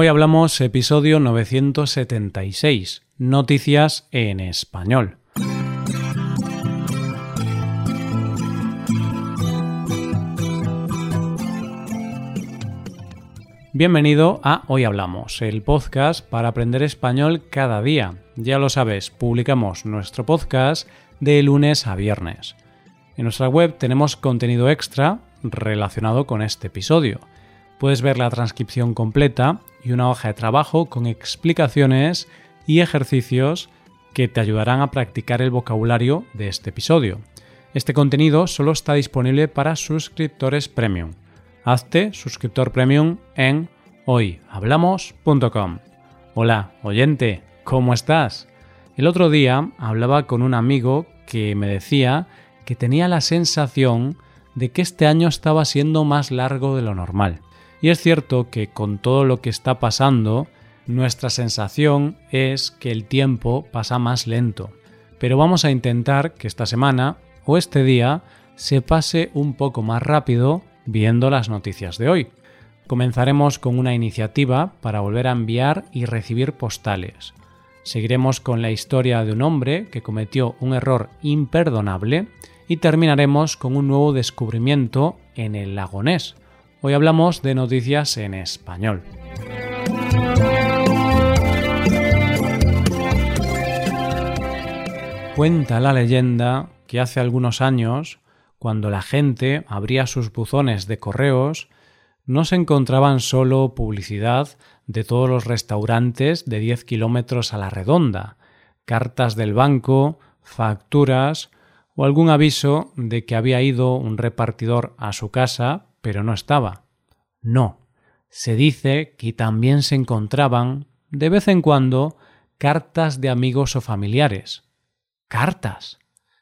Hoy hablamos episodio 976, Noticias en Español. Bienvenido a Hoy Hablamos, el podcast para aprender español cada día. Ya lo sabes, publicamos nuestro podcast de lunes a viernes. En nuestra web tenemos contenido extra relacionado con este episodio. Puedes ver la transcripción completa y una hoja de trabajo con explicaciones y ejercicios que te ayudarán a practicar el vocabulario de este episodio. Este contenido solo está disponible para suscriptores premium. Hazte suscriptor premium en hoyhablamos.com. Hola, oyente, ¿cómo estás? El otro día hablaba con un amigo que me decía que tenía la sensación de que este año estaba siendo más largo de lo normal. Y es cierto que con todo lo que está pasando, nuestra sensación es que el tiempo pasa más lento. Pero vamos a intentar que esta semana o este día se pase un poco más rápido viendo las noticias de hoy. Comenzaremos con una iniciativa para volver a enviar y recibir postales. Seguiremos con la historia de un hombre que cometió un error imperdonable y terminaremos con un nuevo descubrimiento en el lago Ness Hoy hablamos de noticias en español. Cuenta la leyenda que hace algunos años, cuando la gente abría sus buzones de correos, no se encontraban solo publicidad de todos los restaurantes de 10 kilómetros a la redonda, cartas del banco, facturas o algún aviso de que había ido un repartidor a su casa pero no estaba. No, se dice que también se encontraban, de vez en cuando, cartas de amigos o familiares. ¿Cartas?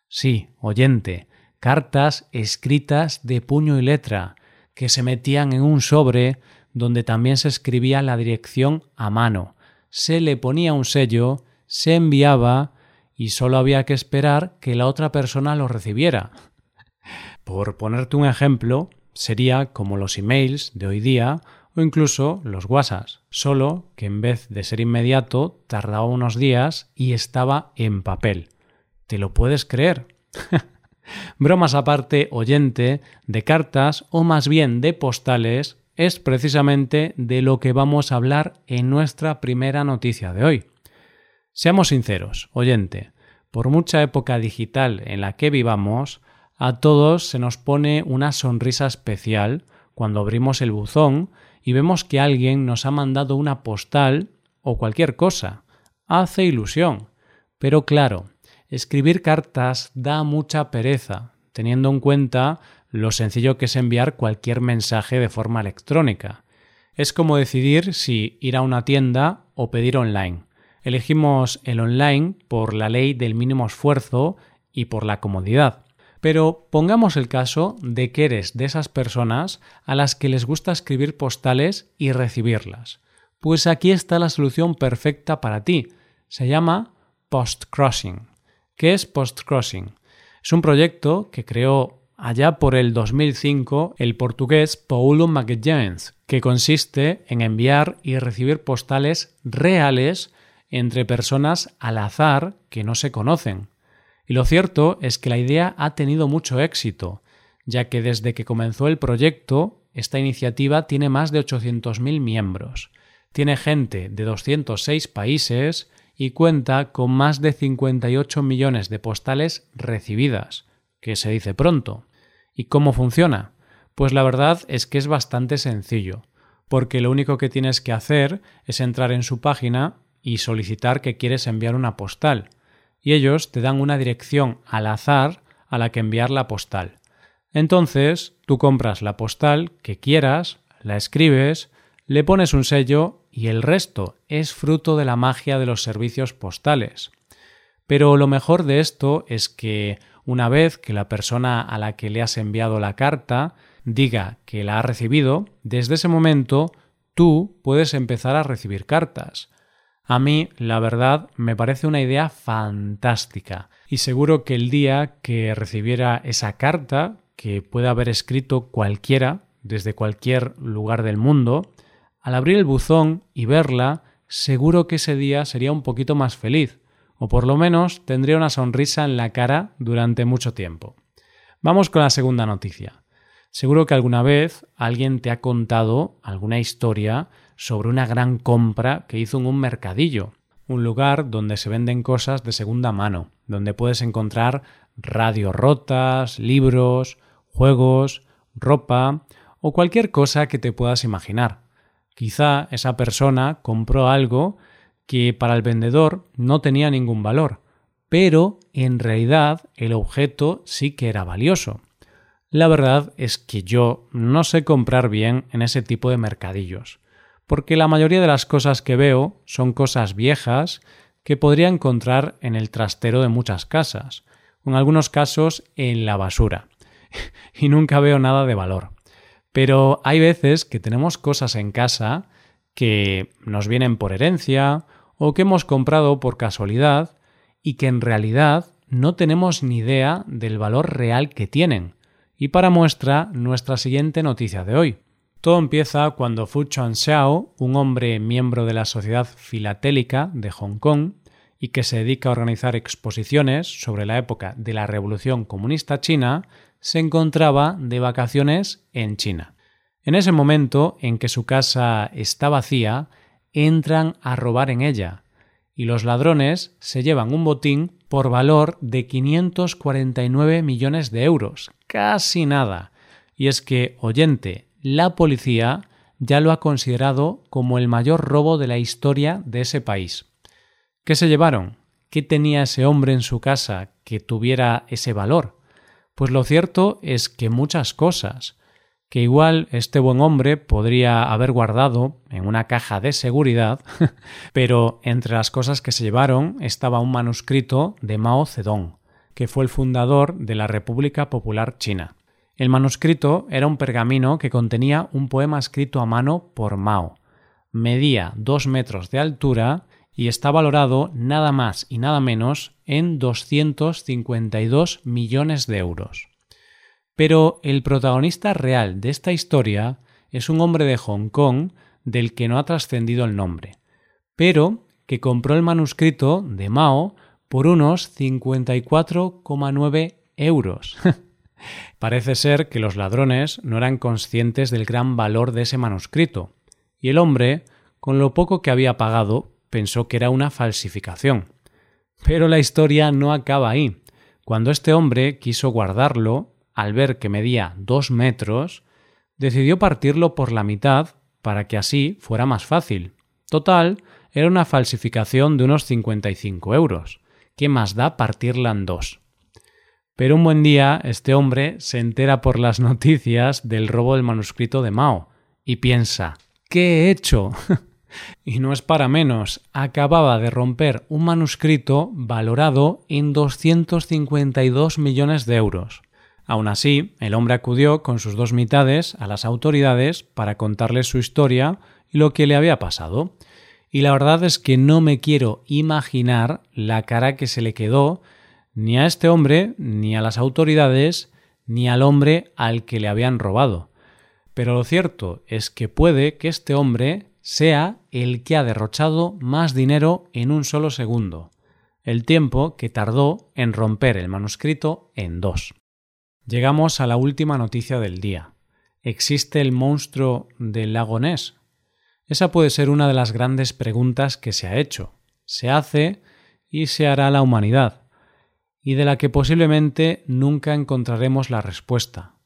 Sí, oyente, cartas escritas de puño y letra, que se metían en un sobre donde también se escribía la dirección a mano, se le ponía un sello, se enviaba y solo había que esperar que la otra persona lo recibiera. Por ponerte un ejemplo, sería como los emails de hoy día o incluso los WhatsApp, solo que en vez de ser inmediato tardaba unos días y estaba en papel. ¿Te lo puedes creer? Bromas aparte, oyente, de cartas o más bien de postales es precisamente de lo que vamos a hablar en nuestra primera noticia de hoy. Seamos sinceros, oyente, por mucha época digital en la que vivamos, a todos se nos pone una sonrisa especial cuando abrimos el buzón y vemos que alguien nos ha mandado una postal o cualquier cosa. Hace ilusión. Pero claro, escribir cartas da mucha pereza, teniendo en cuenta lo sencillo que es enviar cualquier mensaje de forma electrónica. Es como decidir si ir a una tienda o pedir online. Elegimos el online por la ley del mínimo esfuerzo y por la comodidad. Pero pongamos el caso de que eres de esas personas a las que les gusta escribir postales y recibirlas. Pues aquí está la solución perfecta para ti. Se llama Postcrossing. ¿Qué es Postcrossing? Es un proyecto que creó allá por el 2005 el portugués Paulo Magalhães, que consiste en enviar y recibir postales reales entre personas al azar que no se conocen. Y lo cierto es que la idea ha tenido mucho éxito, ya que desde que comenzó el proyecto, esta iniciativa tiene más de 800.000 miembros. Tiene gente de 206 países y cuenta con más de 58 millones de postales recibidas, que se dice pronto. ¿Y cómo funciona? Pues la verdad es que es bastante sencillo, porque lo único que tienes que hacer es entrar en su página y solicitar que quieres enviar una postal, y ellos te dan una dirección al azar a la que enviar la postal. Entonces, tú compras la postal que quieras, la escribes, le pones un sello y el resto es fruto de la magia de los servicios postales. Pero lo mejor de esto es que una vez que la persona a la que le has enviado la carta diga que la ha recibido, desde ese momento tú puedes empezar a recibir cartas. A mí, la verdad, me parece una idea fantástica y seguro que el día que recibiera esa carta, que puede haber escrito cualquiera desde cualquier lugar del mundo, al abrir el buzón y verla, seguro que ese día sería un poquito más feliz, o por lo menos tendría una sonrisa en la cara durante mucho tiempo. Vamos con la segunda noticia. Seguro que alguna vez alguien te ha contado alguna historia sobre una gran compra que hizo en un mercadillo, un lugar donde se venden cosas de segunda mano, donde puedes encontrar radios rotas, libros, juegos, ropa o cualquier cosa que te puedas imaginar. Quizá esa persona compró algo que para el vendedor no tenía ningún valor, pero en realidad el objeto sí que era valioso. La verdad es que yo no sé comprar bien en ese tipo de mercadillos, porque la mayoría de las cosas que veo son cosas viejas que podría encontrar en el trastero de muchas casas, en algunos casos en la basura, y nunca veo nada de valor. Pero hay veces que tenemos cosas en casa que nos vienen por herencia o que hemos comprado por casualidad y que en realidad no tenemos ni idea del valor real que tienen. Y para muestra, nuestra siguiente noticia de hoy. Todo empieza cuando Fu Chuan-xiao, un hombre miembro de la Sociedad Filatélica de Hong Kong y que se dedica a organizar exposiciones sobre la época de la Revolución Comunista China, se encontraba de vacaciones en China. En ese momento en que su casa está vacía, entran a robar en ella, y los ladrones se llevan un botín por valor de 549 millones de euros. Casi nada. Y es que, oyente, la policía ya lo ha considerado como el mayor robo de la historia de ese país. ¿Qué se llevaron? ¿Qué tenía ese hombre en su casa que tuviera ese valor? Pues lo cierto es que muchas cosas que igual este buen hombre podría haber guardado en una caja de seguridad, pero entre las cosas que se llevaron estaba un manuscrito de Mao Zedong, que fue el fundador de la República Popular China. El manuscrito era un pergamino que contenía un poema escrito a mano por Mao. Medía dos metros de altura y está valorado nada más y nada menos en 252 millones de euros. Pero el protagonista real de esta historia es un hombre de Hong Kong del que no ha trascendido el nombre, pero que compró el manuscrito de Mao por unos 54,9 euros. Parece ser que los ladrones no eran conscientes del gran valor de ese manuscrito, y el hombre, con lo poco que había pagado, pensó que era una falsificación. Pero la historia no acaba ahí. Cuando este hombre quiso guardarlo, al ver que medía dos metros, decidió partirlo por la mitad para que así fuera más fácil. Total, era una falsificación de unos 55 euros. ¿Qué más da partirla en dos? Pero un buen día este hombre se entera por las noticias del robo del manuscrito de Mao y piensa, ¿qué he hecho? y no es para menos, acababa de romper un manuscrito valorado en 252 millones de euros. Aún así, el hombre acudió con sus dos mitades a las autoridades para contarles su historia y lo que le había pasado. Y la verdad es que no me quiero imaginar la cara que se le quedó ni a este hombre, ni a las autoridades, ni al hombre al que le habían robado. Pero lo cierto es que puede que este hombre sea el que ha derrochado más dinero en un solo segundo, el tiempo que tardó en romper el manuscrito en dos. Llegamos a la última noticia del día. ¿Existe el monstruo del lago Ness? Esa puede ser una de las grandes preguntas que se ha hecho, se hace y se hará la humanidad, y de la que posiblemente nunca encontraremos la respuesta.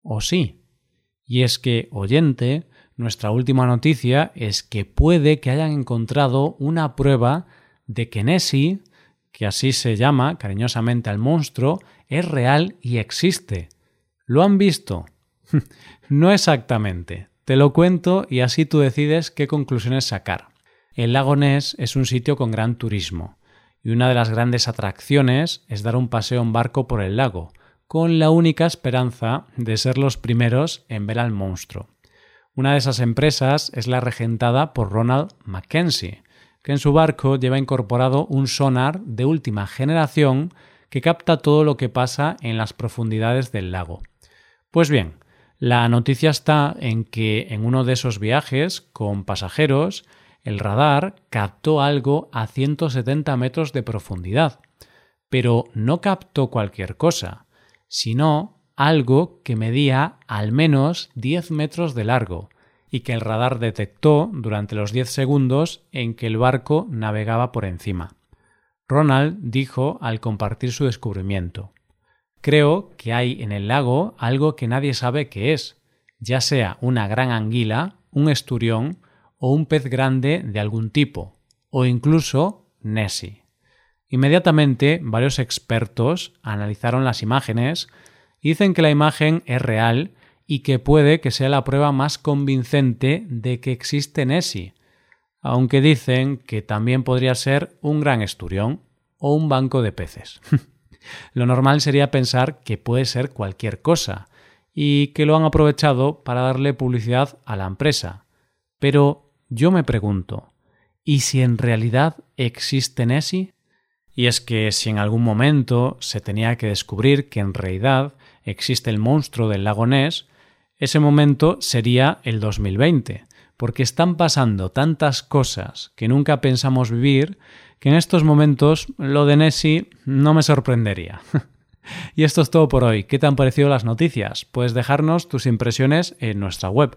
¿O sí? Y es que, oyente, nuestra última noticia es que puede que hayan encontrado una prueba de que Nessie, que así se llama cariñosamente al monstruo, es real y existe. ¿Lo han visto? no exactamente. Te lo cuento y así tú decides qué conclusiones sacar. El lago Ness es un sitio con gran turismo y una de las grandes atracciones es dar un paseo en barco por el lago, con la única esperanza de ser los primeros en ver al monstruo. Una de esas empresas es la regentada por Ronald Mackenzie, que en su barco lleva incorporado un sonar de última generación que capta todo lo que pasa en las profundidades del lago. Pues bien, La noticia está en que en uno de esos viajes con pasajeros, el radar captó algo a 170 metros de profundidad. Pero no captó cualquier cosa, sino algo que medía al menos 10 metros de largo y que el radar detectó durante los 10 segundos en que el barco navegaba por encima. Ronald dijo al compartir su descubrimiento Creo que hay en el lago algo que nadie sabe qué es, ya sea una gran anguila, un esturión o un pez grande de algún tipo, o incluso Nessie. Inmediatamente varios expertos analizaron las imágenes y dicen que la imagen es real y que puede que sea la prueba más convincente de que existe Nessie, aunque dicen que también podría ser un gran esturión o un banco de peces. Lo normal sería pensar que puede ser cualquier cosa y que lo han aprovechado para darle publicidad a la empresa. Pero yo me pregunto, ¿y si en realidad existe Nessie? Y es que si en algún momento se tenía que descubrir que en realidad existe el monstruo del lago Ness, ese momento sería el 2020, porque están pasando tantas cosas que nunca pensamos vivir que en estos momentos lo de Nessie no me sorprendería. y esto es todo por hoy. ¿Qué te han parecido las noticias? Puedes dejarnos tus impresiones en nuestra web.